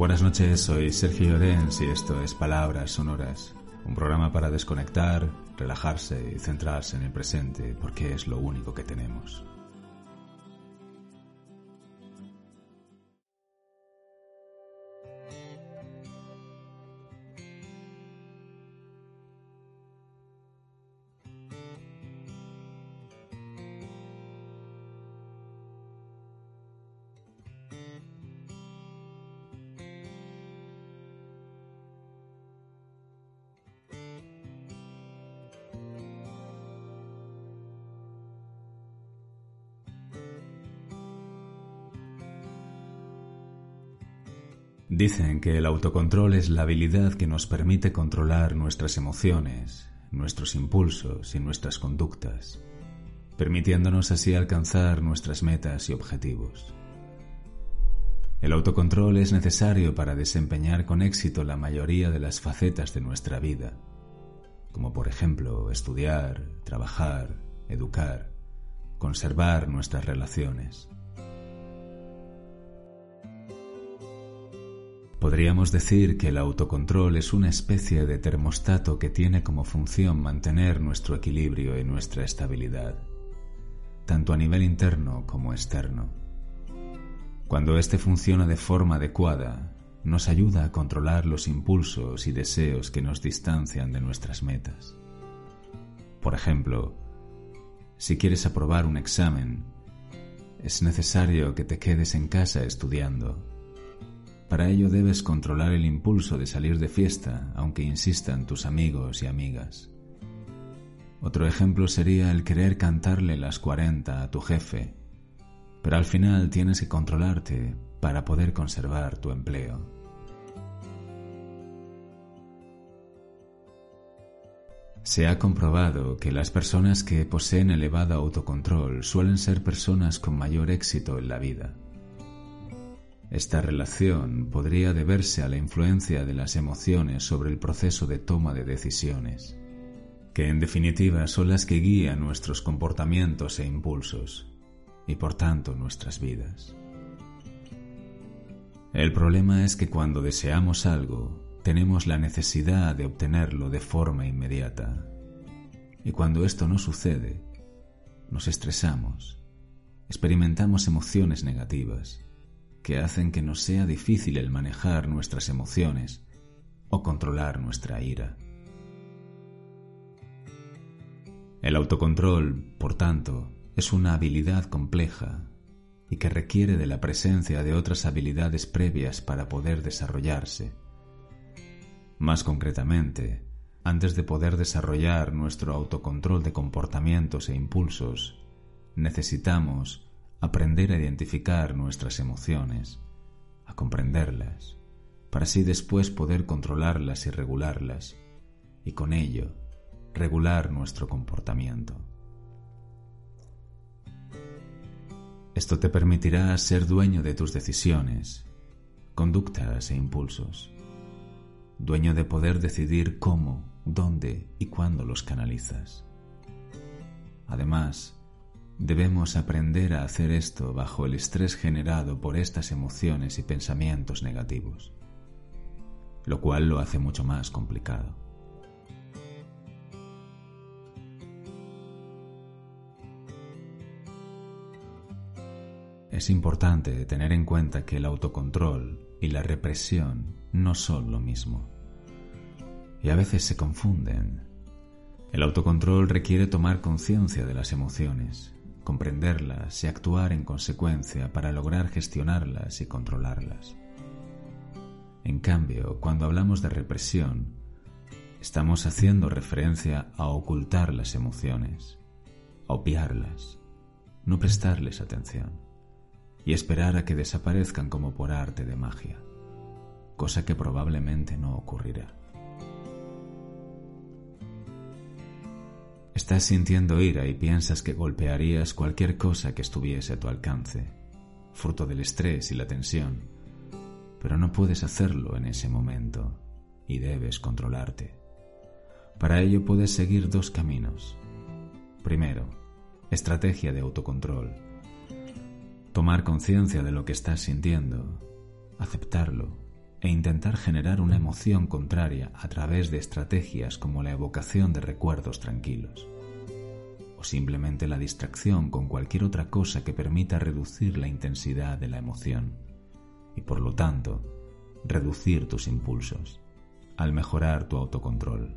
Buenas noches, soy Sergio Llorens y esto es Palabras Sonoras, un programa para desconectar, relajarse y centrarse en el presente porque es lo único que tenemos. Dicen que el autocontrol es la habilidad que nos permite controlar nuestras emociones, nuestros impulsos y nuestras conductas, permitiéndonos así alcanzar nuestras metas y objetivos. El autocontrol es necesario para desempeñar con éxito la mayoría de las facetas de nuestra vida, como por ejemplo estudiar, trabajar, educar, conservar nuestras relaciones. Podríamos decir que el autocontrol es una especie de termostato que tiene como función mantener nuestro equilibrio y nuestra estabilidad, tanto a nivel interno como externo. Cuando éste funciona de forma adecuada, nos ayuda a controlar los impulsos y deseos que nos distancian de nuestras metas. Por ejemplo, si quieres aprobar un examen, es necesario que te quedes en casa estudiando para ello debes controlar el impulso de salir de fiesta, aunque insistan tus amigos y amigas. Otro ejemplo sería el querer cantarle las 40 a tu jefe, pero al final tienes que controlarte para poder conservar tu empleo. Se ha comprobado que las personas que poseen elevado autocontrol suelen ser personas con mayor éxito en la vida. Esta relación podría deberse a la influencia de las emociones sobre el proceso de toma de decisiones, que en definitiva son las que guían nuestros comportamientos e impulsos, y por tanto nuestras vidas. El problema es que cuando deseamos algo, tenemos la necesidad de obtenerlo de forma inmediata, y cuando esto no sucede, nos estresamos, experimentamos emociones negativas, que hacen que nos sea difícil el manejar nuestras emociones o controlar nuestra ira. El autocontrol, por tanto, es una habilidad compleja y que requiere de la presencia de otras habilidades previas para poder desarrollarse. Más concretamente, antes de poder desarrollar nuestro autocontrol de comportamientos e impulsos, necesitamos aprender a identificar nuestras emociones, a comprenderlas, para así después poder controlarlas y regularlas, y con ello regular nuestro comportamiento. Esto te permitirá ser dueño de tus decisiones, conductas e impulsos, dueño de poder decidir cómo, dónde y cuándo los canalizas. Además, Debemos aprender a hacer esto bajo el estrés generado por estas emociones y pensamientos negativos, lo cual lo hace mucho más complicado. Es importante tener en cuenta que el autocontrol y la represión no son lo mismo. Y a veces se confunden. El autocontrol requiere tomar conciencia de las emociones, comprenderlas y actuar en consecuencia para lograr gestionarlas y controlarlas. En cambio, cuando hablamos de represión, estamos haciendo referencia a ocultar las emociones, a obviarlas, no prestarles atención y esperar a que desaparezcan como por arte de magia, cosa que probablemente no ocurrirá. Estás sintiendo ira y piensas que golpearías cualquier cosa que estuviese a tu alcance, fruto del estrés y la tensión, pero no puedes hacerlo en ese momento y debes controlarte. Para ello puedes seguir dos caminos. Primero, estrategia de autocontrol. Tomar conciencia de lo que estás sintiendo, aceptarlo e intentar generar una emoción contraria a través de estrategias como la evocación de recuerdos tranquilos o simplemente la distracción con cualquier otra cosa que permita reducir la intensidad de la emoción y por lo tanto reducir tus impulsos al mejorar tu autocontrol.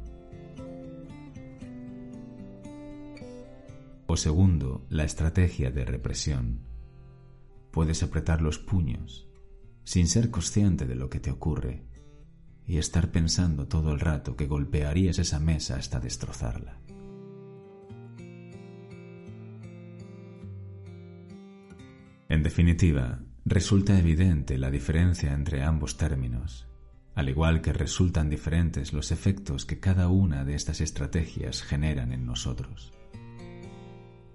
O segundo, la estrategia de represión. Puedes apretar los puños sin ser consciente de lo que te ocurre y estar pensando todo el rato que golpearías esa mesa hasta destrozarla. En definitiva, resulta evidente la diferencia entre ambos términos, al igual que resultan diferentes los efectos que cada una de estas estrategias generan en nosotros.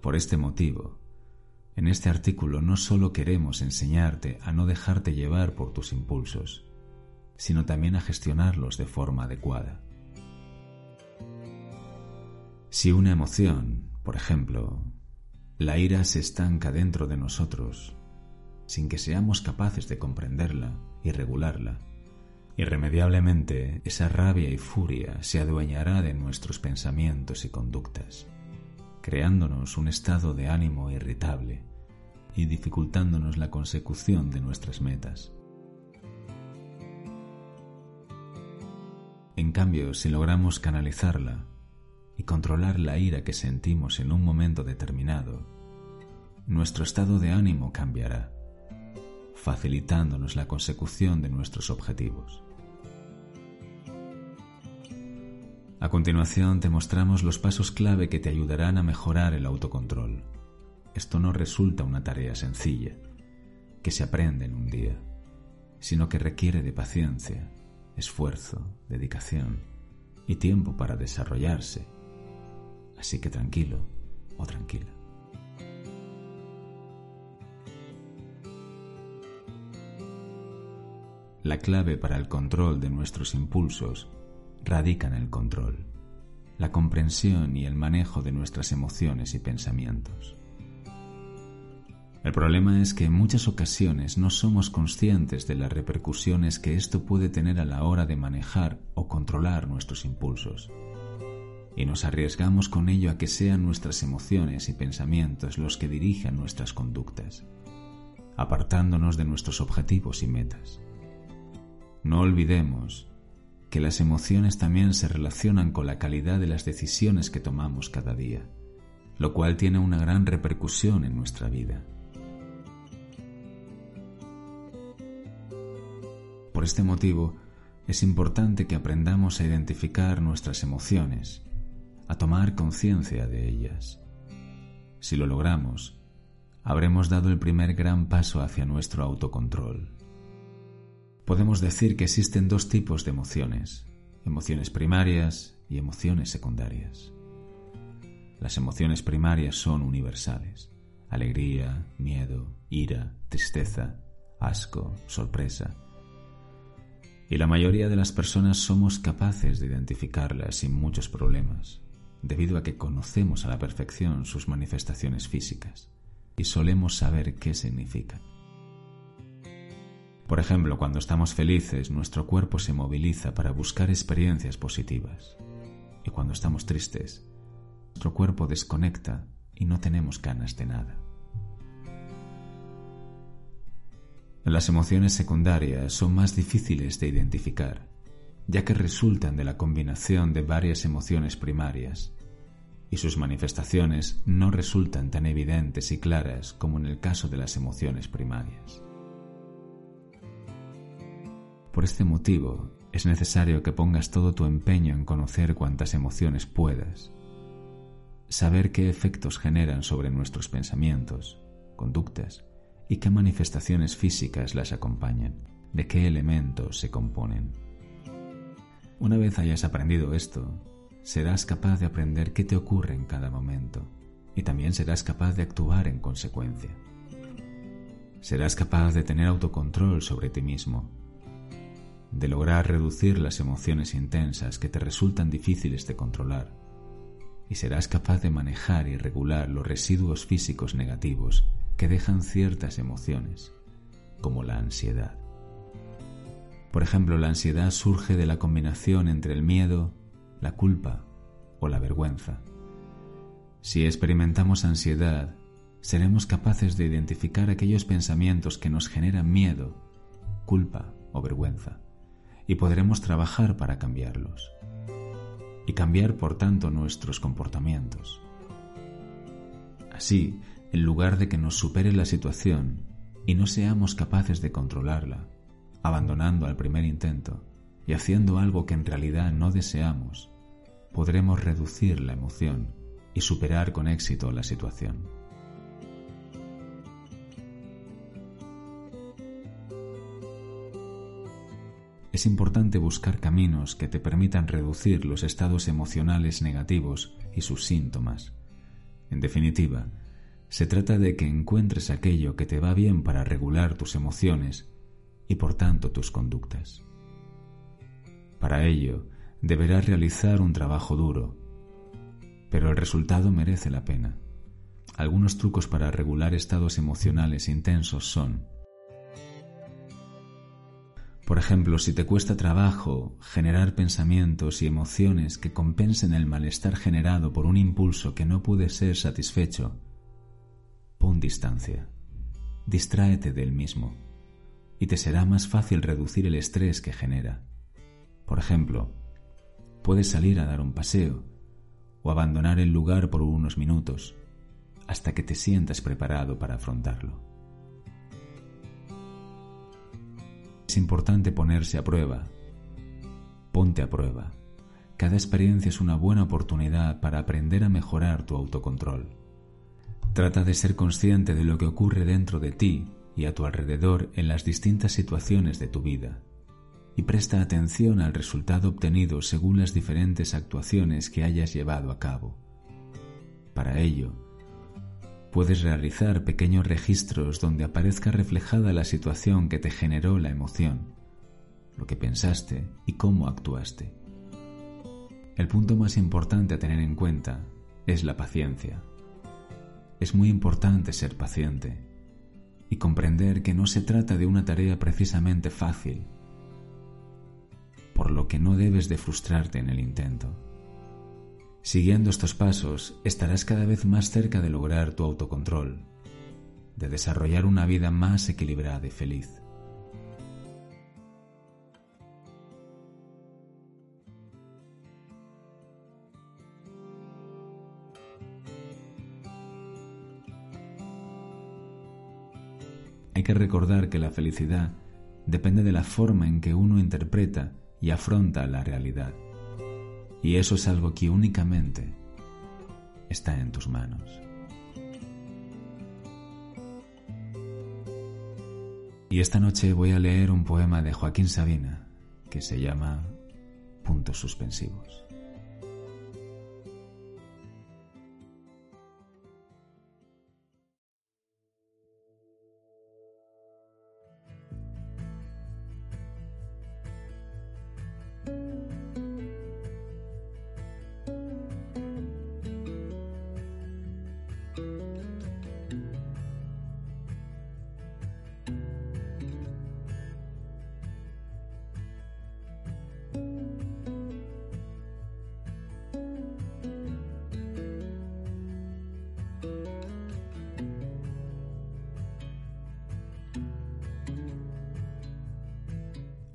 Por este motivo, en este artículo no solo queremos enseñarte a no dejarte llevar por tus impulsos, sino también a gestionarlos de forma adecuada. Si una emoción, por ejemplo, la ira se estanca dentro de nosotros sin que seamos capaces de comprenderla y regularla. Irremediablemente esa rabia y furia se adueñará de nuestros pensamientos y conductas, creándonos un estado de ánimo irritable y dificultándonos la consecución de nuestras metas. En cambio, si logramos canalizarla, y controlar la ira que sentimos en un momento determinado, nuestro estado de ánimo cambiará, facilitándonos la consecución de nuestros objetivos. A continuación te mostramos los pasos clave que te ayudarán a mejorar el autocontrol. Esto no resulta una tarea sencilla, que se aprende en un día, sino que requiere de paciencia, esfuerzo, dedicación y tiempo para desarrollarse Así que tranquilo o tranquila. La clave para el control de nuestros impulsos radica en el control, la comprensión y el manejo de nuestras emociones y pensamientos. El problema es que en muchas ocasiones no somos conscientes de las repercusiones que esto puede tener a la hora de manejar o controlar nuestros impulsos y nos arriesgamos con ello a que sean nuestras emociones y pensamientos los que dirijan nuestras conductas, apartándonos de nuestros objetivos y metas. No olvidemos que las emociones también se relacionan con la calidad de las decisiones que tomamos cada día, lo cual tiene una gran repercusión en nuestra vida. Por este motivo, es importante que aprendamos a identificar nuestras emociones a tomar conciencia de ellas. Si lo logramos, habremos dado el primer gran paso hacia nuestro autocontrol. Podemos decir que existen dos tipos de emociones, emociones primarias y emociones secundarias. Las emociones primarias son universales. Alegría, miedo, ira, tristeza, asco, sorpresa. Y la mayoría de las personas somos capaces de identificarlas sin muchos problemas debido a que conocemos a la perfección sus manifestaciones físicas y solemos saber qué significan. Por ejemplo, cuando estamos felices, nuestro cuerpo se moviliza para buscar experiencias positivas. Y cuando estamos tristes, nuestro cuerpo desconecta y no tenemos ganas de nada. Las emociones secundarias son más difíciles de identificar ya que resultan de la combinación de varias emociones primarias, y sus manifestaciones no resultan tan evidentes y claras como en el caso de las emociones primarias. Por este motivo, es necesario que pongas todo tu empeño en conocer cuantas emociones puedas, saber qué efectos generan sobre nuestros pensamientos, conductas y qué manifestaciones físicas las acompañan, de qué elementos se componen. Una vez hayas aprendido esto, serás capaz de aprender qué te ocurre en cada momento y también serás capaz de actuar en consecuencia. Serás capaz de tener autocontrol sobre ti mismo, de lograr reducir las emociones intensas que te resultan difíciles de controlar y serás capaz de manejar y regular los residuos físicos negativos que dejan ciertas emociones, como la ansiedad. Por ejemplo, la ansiedad surge de la combinación entre el miedo, la culpa o la vergüenza. Si experimentamos ansiedad, seremos capaces de identificar aquellos pensamientos que nos generan miedo, culpa o vergüenza, y podremos trabajar para cambiarlos, y cambiar por tanto nuestros comportamientos. Así, en lugar de que nos supere la situación y no seamos capaces de controlarla, abandonando al primer intento y haciendo algo que en realidad no deseamos, podremos reducir la emoción y superar con éxito la situación. Es importante buscar caminos que te permitan reducir los estados emocionales negativos y sus síntomas. En definitiva, se trata de que encuentres aquello que te va bien para regular tus emociones y por tanto tus conductas. Para ello, deberás realizar un trabajo duro, pero el resultado merece la pena. Algunos trucos para regular estados emocionales intensos son por ejemplo, si te cuesta trabajo generar pensamientos y emociones que compensen el malestar generado por un impulso que no puede ser satisfecho, pon distancia, distráete del mismo y te será más fácil reducir el estrés que genera. Por ejemplo, puedes salir a dar un paseo o abandonar el lugar por unos minutos hasta que te sientas preparado para afrontarlo. Es importante ponerse a prueba. Ponte a prueba. Cada experiencia es una buena oportunidad para aprender a mejorar tu autocontrol. Trata de ser consciente de lo que ocurre dentro de ti y a tu alrededor en las distintas situaciones de tu vida y presta atención al resultado obtenido según las diferentes actuaciones que hayas llevado a cabo. Para ello, Puedes realizar pequeños registros donde aparezca reflejada la situación que te generó la emoción, lo que pensaste y cómo actuaste. El punto más importante a tener en cuenta es la paciencia. Es muy importante ser paciente y comprender que no se trata de una tarea precisamente fácil, por lo que no debes de frustrarte en el intento. Siguiendo estos pasos, estarás cada vez más cerca de lograr tu autocontrol, de desarrollar una vida más equilibrada y feliz. Hay que recordar que la felicidad depende de la forma en que uno interpreta y afronta la realidad. Y eso es algo que únicamente está en tus manos. Y esta noche voy a leer un poema de Joaquín Sabina que se llama Puntos Suspensivos.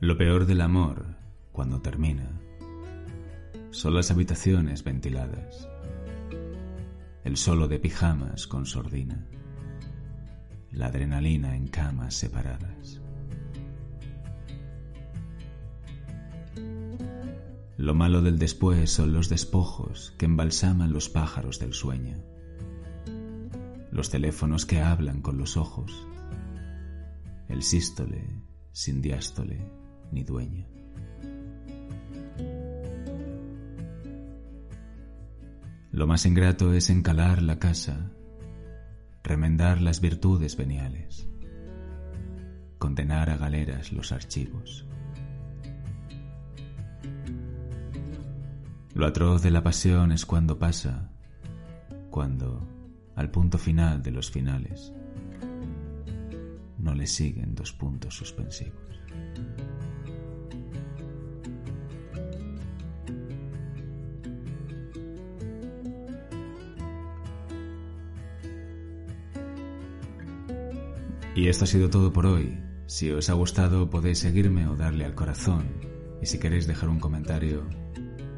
Lo peor del amor, cuando termina, son las habitaciones ventiladas, el solo de pijamas con sordina, la adrenalina en camas separadas. Lo malo del después son los despojos que embalsaman los pájaros del sueño, los teléfonos que hablan con los ojos, el sístole sin diástole ni dueña. Lo más ingrato es encalar la casa, remendar las virtudes veniales, condenar a galeras los archivos. Lo atroz de la pasión es cuando pasa, cuando, al punto final de los finales, no le siguen dos puntos suspensivos. Y esto ha sido todo por hoy. Si os ha gustado podéis seguirme o darle al corazón. Y si queréis dejar un comentario,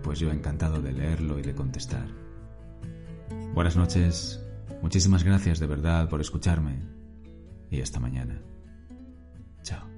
pues yo encantado de leerlo y de contestar. Buenas noches, muchísimas gracias de verdad por escucharme y hasta mañana. Chao.